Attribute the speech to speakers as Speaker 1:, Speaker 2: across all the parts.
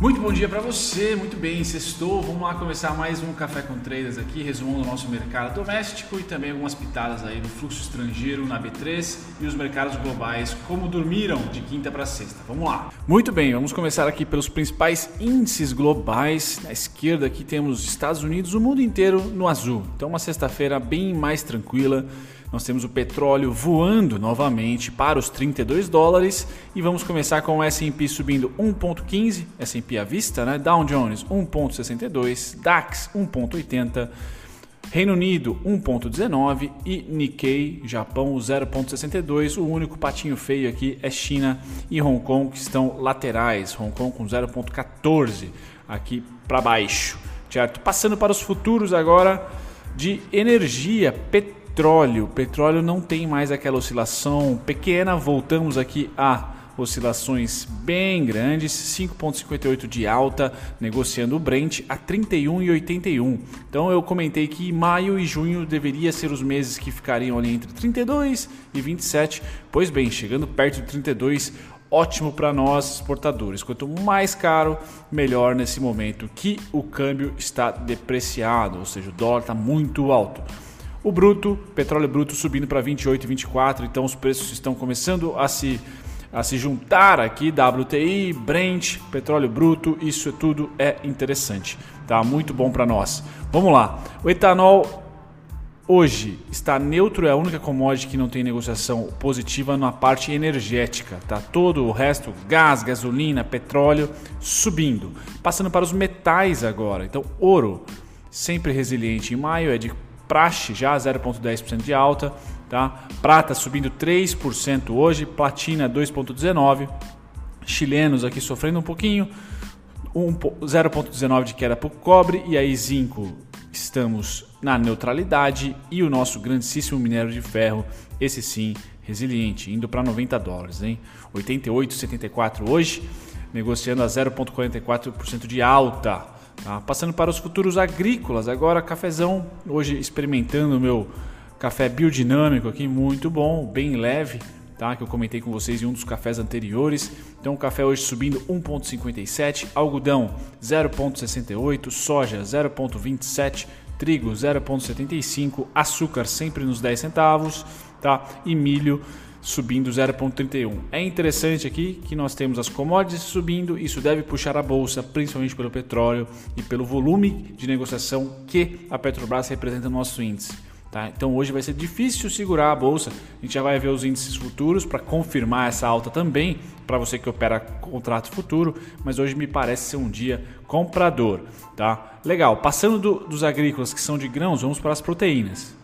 Speaker 1: Muito bom dia para você, muito bem, sextou. Vamos lá começar mais um Café com Traders aqui, resumando o nosso mercado doméstico e também algumas pitadas aí do fluxo estrangeiro na B3 e os mercados globais, como dormiram de quinta para sexta. Vamos lá. Muito bem, vamos começar aqui pelos principais índices globais. Na esquerda aqui temos Estados Unidos, o mundo inteiro no azul. Então uma sexta-feira bem mais tranquila. Nós temos o petróleo voando novamente para os 32 dólares e vamos começar com o S&P subindo 1.15, S&P à vista, né? Dow Jones 1.62, DAX 1.80, Reino Unido 1.19 e Nikkei, Japão 0.62. O único patinho feio aqui é China e Hong Kong que estão laterais, Hong Kong com 0.14 aqui para baixo, certo? Passando para os futuros agora de energia, petróleo petróleo. Petróleo não tem mais aquela oscilação pequena, voltamos aqui a oscilações bem grandes, 5,58 de alta, negociando o Brent a 31,81. Então eu comentei que maio e junho deveria ser os meses que ficariam ali entre 32 e 27. Pois bem, chegando perto de 32, ótimo para nós exportadores. Quanto mais caro, melhor nesse momento que o câmbio está depreciado, ou seja, o dólar está muito alto. O bruto, petróleo bruto subindo para 28 e 24, então os preços estão começando a se a se juntar aqui, WTI, Brent, petróleo bruto, isso tudo é interessante, tá? Muito bom para nós. Vamos lá. O etanol hoje está neutro, é a única commodity que não tem negociação positiva na parte energética, tá? Todo o resto, gás, gasolina, petróleo subindo. Passando para os metais agora. Então, ouro sempre resiliente em maio, é de praxe já 0,10% de alta, tá? Prata subindo 3% hoje, platina 2,19%, chilenos aqui sofrendo um pouquinho, 0,19 de queda para o cobre e aí zinco estamos na neutralidade e o nosso grandíssimo minério de ferro, esse sim resiliente, indo para 90 dólares, hein? 88,74 hoje, negociando a 0,44% de alta. Tá? Passando para os futuros agrícolas, agora cafezão, hoje experimentando o meu café biodinâmico aqui, muito bom, bem leve, tá? que eu comentei com vocês em um dos cafés anteriores. Então o café hoje subindo 1,57, algodão 0,68, soja 0,27, trigo 0,75, açúcar sempre nos 10 centavos tá? e milho subindo 0,31. É interessante aqui que nós temos as commodities subindo, isso deve puxar a bolsa, principalmente pelo petróleo e pelo volume de negociação que a Petrobras representa no nosso índice. Tá? Então hoje vai ser difícil segurar a bolsa. A gente já vai ver os índices futuros para confirmar essa alta também, para você que opera contrato futuro, mas hoje me parece ser um dia comprador. Tá? Legal, passando do, dos agrícolas que são de grãos, vamos para as proteínas.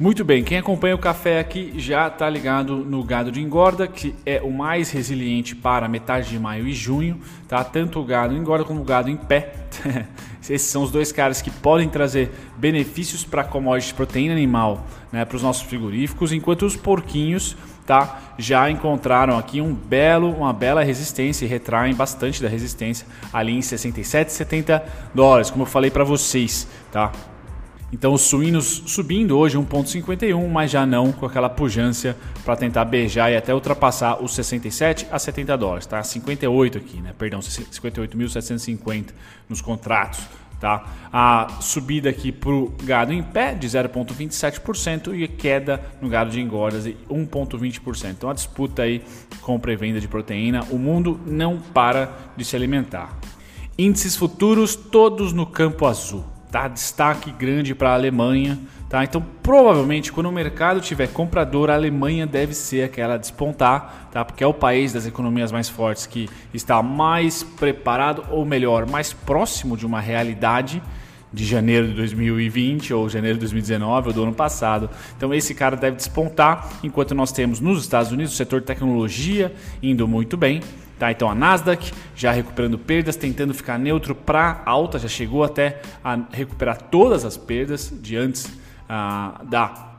Speaker 1: Muito bem, quem acompanha o café aqui já está ligado no gado de engorda, que é o mais resiliente para metade de maio e junho, tá? Tanto o gado engorda como o gado em pé. Esses são os dois caras que podem trazer benefícios para a commodity de proteína animal, né, para os nossos frigoríficos, enquanto os porquinhos tá, já encontraram aqui um belo, uma bela resistência e retraem bastante da resistência ali em 67, 70 dólares, como eu falei para vocês, tá? Então os suínos subindo hoje 1,51, mas já não com aquela pujança para tentar beijar e até ultrapassar os 67 a 70 dólares, tá? 58 aqui, né? Perdão, 58.750 nos contratos, tá? A subida aqui para o gado em pé de 0,27% e queda no gado de engordas de 1,20%. Então a disputa aí compra e venda de proteína, o mundo não para de se alimentar. Índices futuros todos no campo azul tá? Destaque grande para a Alemanha, tá? Então, provavelmente, quando o mercado tiver comprador, a Alemanha deve ser aquela a despontar, tá? Porque é o país das economias mais fortes que está mais preparado, ou melhor, mais próximo de uma realidade de janeiro de 2020 ou janeiro de 2019 ou do ano passado. Então esse cara deve despontar, enquanto nós temos nos Estados Unidos o setor tecnologia indo muito bem, Tá, então a Nasdaq já recuperando perdas, tentando ficar neutro para alta, já chegou até a recuperar todas as perdas de antes ah, da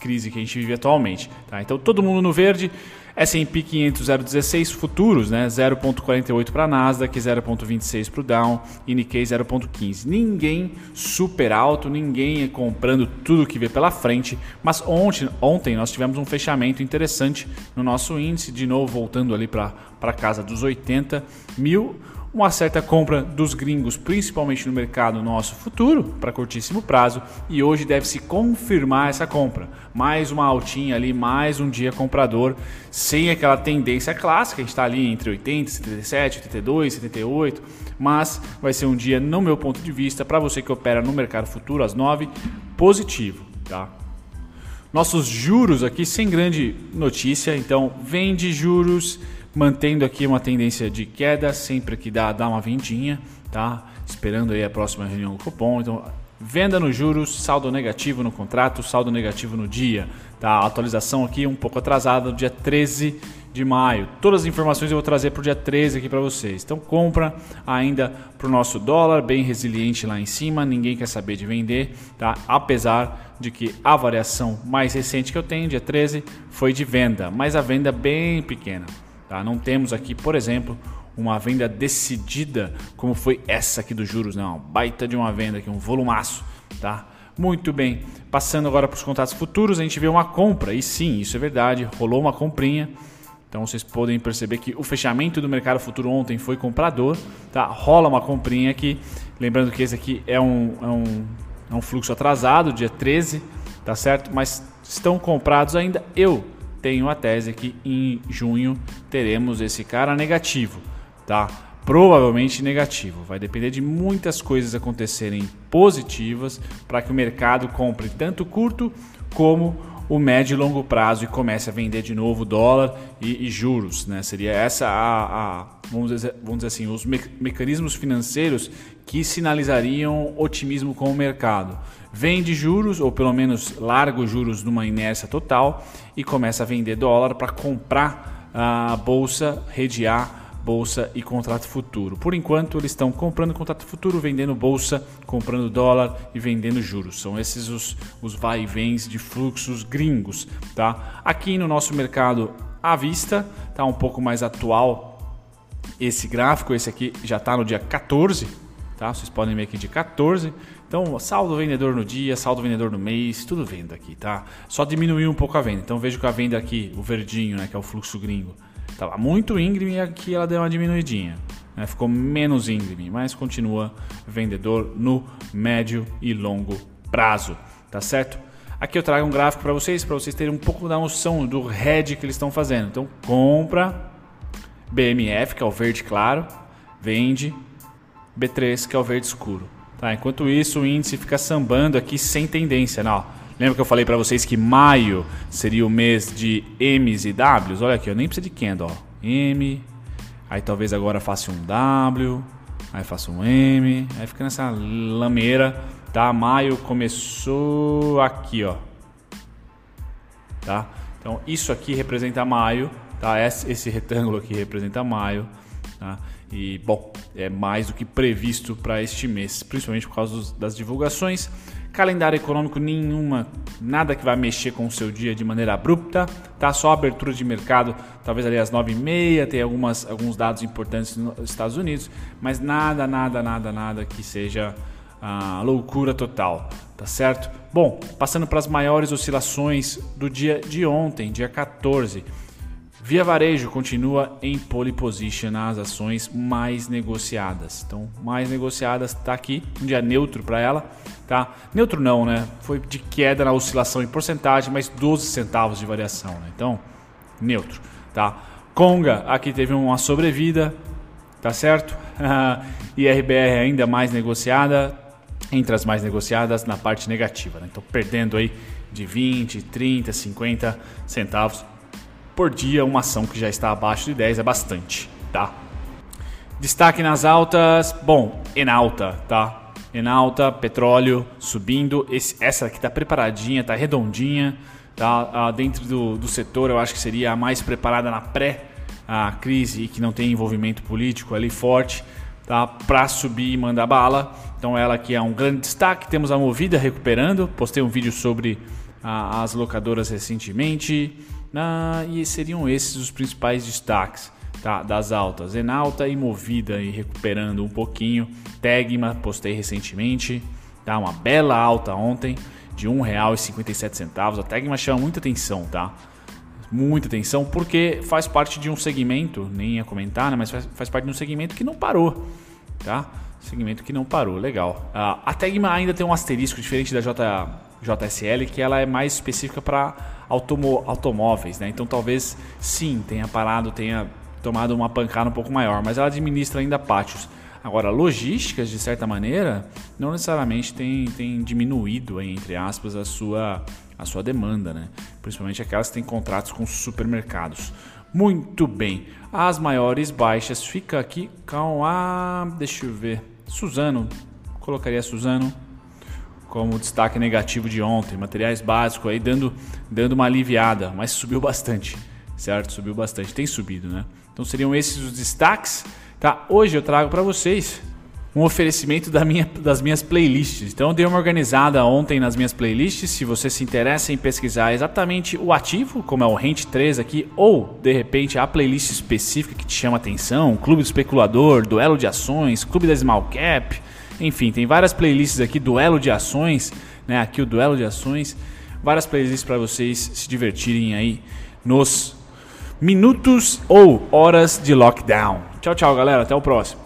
Speaker 1: crise que a gente vive atualmente. Tá? Então todo mundo no verde, S&P 500 0,16 futuros, né? 0,48 para Nasdaq, 0,26 para o Dow e Nikkei 0,15. Ninguém super alto, ninguém comprando tudo que vê pela frente, mas ontem, ontem nós tivemos um fechamento interessante no nosso índice, de novo voltando ali para casa dos 80 mil uma certa compra dos gringos, principalmente no mercado nosso futuro, para curtíssimo prazo, e hoje deve se confirmar essa compra. Mais uma altinha ali, mais um dia comprador, sem aquela tendência clássica, a gente está ali entre 80, 77, 82, 78, mas vai ser um dia, no meu ponto de vista, para você que opera no mercado futuro às 9, positivo, tá? Nossos juros aqui sem grande notícia, então vende juros, mantendo aqui uma tendência de queda, sempre que dá, dá uma vendinha, tá? Esperando aí a próxima reunião do cupom. Então, venda nos juros, saldo negativo no contrato, saldo negativo no dia, tá? Atualização aqui um pouco atrasada, dia 13 de maio. Todas as informações eu vou trazer para o dia 13 aqui para vocês. Então compra ainda para o nosso dólar, bem resiliente lá em cima, ninguém quer saber de vender, tá? Apesar de que a variação mais recente que eu tenho, dia 13, foi de venda, mas a venda bem pequena, tá? Não temos aqui, por exemplo, uma venda decidida como foi essa aqui dos juros, não, baita de uma venda aqui, um volumaço, tá? Muito bem, passando agora para os contratos futuros, a gente vê uma compra, e sim, isso é verdade, rolou uma comprinha então vocês podem perceber que o fechamento do mercado futuro ontem foi comprador, tá? Rola uma comprinha aqui. Lembrando que esse aqui é um, é um, é um fluxo atrasado, dia 13, tá certo? Mas estão comprados ainda. Eu tenho a tese que em junho teremos esse cara negativo, tá? Provavelmente negativo. Vai depender de muitas coisas acontecerem positivas para que o mercado compre tanto curto como o médio e longo prazo e comece a vender de novo dólar e, e juros. Né? Seria essa a, a, vamos, dizer, vamos dizer assim, os me mecanismos financeiros que sinalizariam otimismo com o mercado. Vende juros, ou pelo menos larga os juros numa inércia total e começa a vender dólar para comprar a bolsa, redear bolsa e contrato futuro. Por enquanto, eles estão comprando contrato futuro, vendendo bolsa, comprando dólar e vendendo juros. São esses os, os vai e vens de fluxos gringos. Tá? Aqui no nosso mercado à vista, está um pouco mais atual esse gráfico. Esse aqui já está no dia 14. Tá? Vocês podem ver aqui de 14. Então, saldo vendedor no dia, saldo vendedor no mês, tudo venda aqui, tá? Só diminuiu um pouco a venda. Então, vejo que a venda aqui, o verdinho, né, que é o fluxo gringo, Estava muito íngreme e aqui ela deu uma diminuidinha. Né? Ficou menos íngreme, mas continua vendedor no médio e longo prazo. Tá certo? Aqui eu trago um gráfico para vocês, para vocês terem um pouco da noção do head que eles estão fazendo. Então, compra BMF, que é o verde claro, vende B3, que é o verde escuro. Tá? Enquanto isso, o índice fica sambando aqui sem tendência. Não, Lembra que eu falei para vocês que maio seria o mês de M's e W's? Olha aqui, eu nem preciso de candle, ó. M, aí talvez agora faça um W, aí faça um M, aí fica nessa lameira, tá? Maio começou aqui, ó. Tá? Então isso aqui representa maio, tá? Esse retângulo aqui representa maio, tá? E bom, é mais do que previsto para este mês, principalmente por causa das divulgações. Calendário econômico nenhuma, nada que vai mexer com o seu dia de maneira abrupta, tá? Só abertura de mercado, talvez ali às 9h30, tem algumas, alguns dados importantes nos Estados Unidos, mas nada, nada, nada, nada que seja ah, loucura total, tá certo? Bom, passando para as maiores oscilações do dia de ontem, dia 14. Via Varejo continua em pole position nas ações mais negociadas. Então, mais negociadas está aqui, um dia neutro para ela, tá? Neutro não, né? Foi de queda na oscilação em porcentagem, mas 12 centavos de variação, né? Então, neutro, tá? Conga aqui teve uma sobrevida, tá certo? e RBR ainda mais negociada, entre as mais negociadas na parte negativa, né? Então, perdendo aí de 20, 30, 50 centavos por dia, uma ação que já está abaixo de 10 é bastante, tá? Destaque nas altas, bom, Enalta, tá? Enalta, petróleo subindo, Esse, essa aqui tá preparadinha, tá redondinha, tá? Ah, dentro do, do setor eu acho que seria a mais preparada na pré a crise e que não tem envolvimento político ali forte, tá? Para subir e mandar bala. Então ela aqui é um grande destaque. Temos a Movida recuperando. Postei um vídeo sobre as locadoras recentemente. Ah, e seriam esses os principais destaques tá, das altas. Enalta e Movida e recuperando um pouquinho. Tegma, postei recentemente, tá? uma bela alta ontem de R$ 1,57. A Tegma chama muita atenção, tá? muita atenção, porque faz parte de um segmento, nem ia comentar, né, mas faz, faz parte de um segmento que não parou, tá? Segmento que não parou, legal. Uh, a Tegma ainda tem um asterisco diferente da J, JSL, que ela é mais específica para automóveis, né? Então talvez sim tenha parado, tenha tomado uma pancada um pouco maior, mas ela administra ainda pátios. Agora, logísticas, de certa maneira, não necessariamente tem, tem diminuído, entre aspas, a sua, a sua demanda, né? principalmente aquelas que têm contratos com supermercados. Muito bem, as maiores baixas fica aqui com a. Deixa eu ver. Suzano, colocaria Suzano como destaque negativo de ontem. Materiais básicos aí dando, dando uma aliviada, mas subiu bastante, certo? Subiu bastante, tem subido, né? Então seriam esses os destaques. Tá? Hoje eu trago para vocês um oferecimento da minha, das minhas playlists. Então eu dei uma organizada ontem nas minhas playlists. Se você se interessa em pesquisar exatamente o ativo, como é o Rent 3 aqui, ou de repente a playlist específica que te chama atenção, Clube do Especulador, Duelo de Ações, Clube da Small Cap, enfim, tem várias playlists aqui, Duelo de Ações, né? Aqui o Duelo de Ações, várias playlists para vocês se divertirem aí nos minutos ou horas de lockdown. Tchau, tchau, galera. Até o próximo.